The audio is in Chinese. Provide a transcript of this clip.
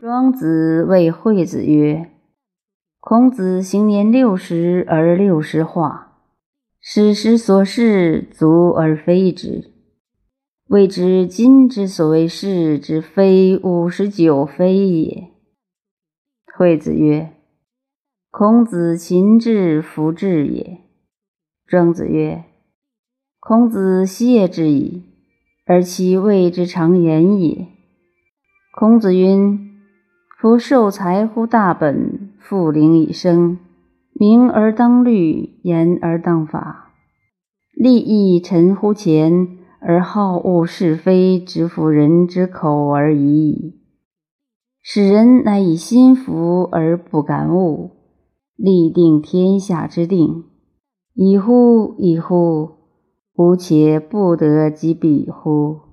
庄子谓惠子曰：“孔子行年六十而六十化，史时所事足而非之，谓之今之所谓是之非五十九非也。”惠子曰：“孔子勤志弗志也。”庄子曰：“孔子谢之矣，而其谓之常言也。”孔子云。夫受财乎大本，复灵以生。明而当律，严而当法。利益臣乎前，而好恶是非，直服人之口而已矣。使人乃以心服而不敢恶，立定天下之定。已乎！已乎！吾且不得及彼乎！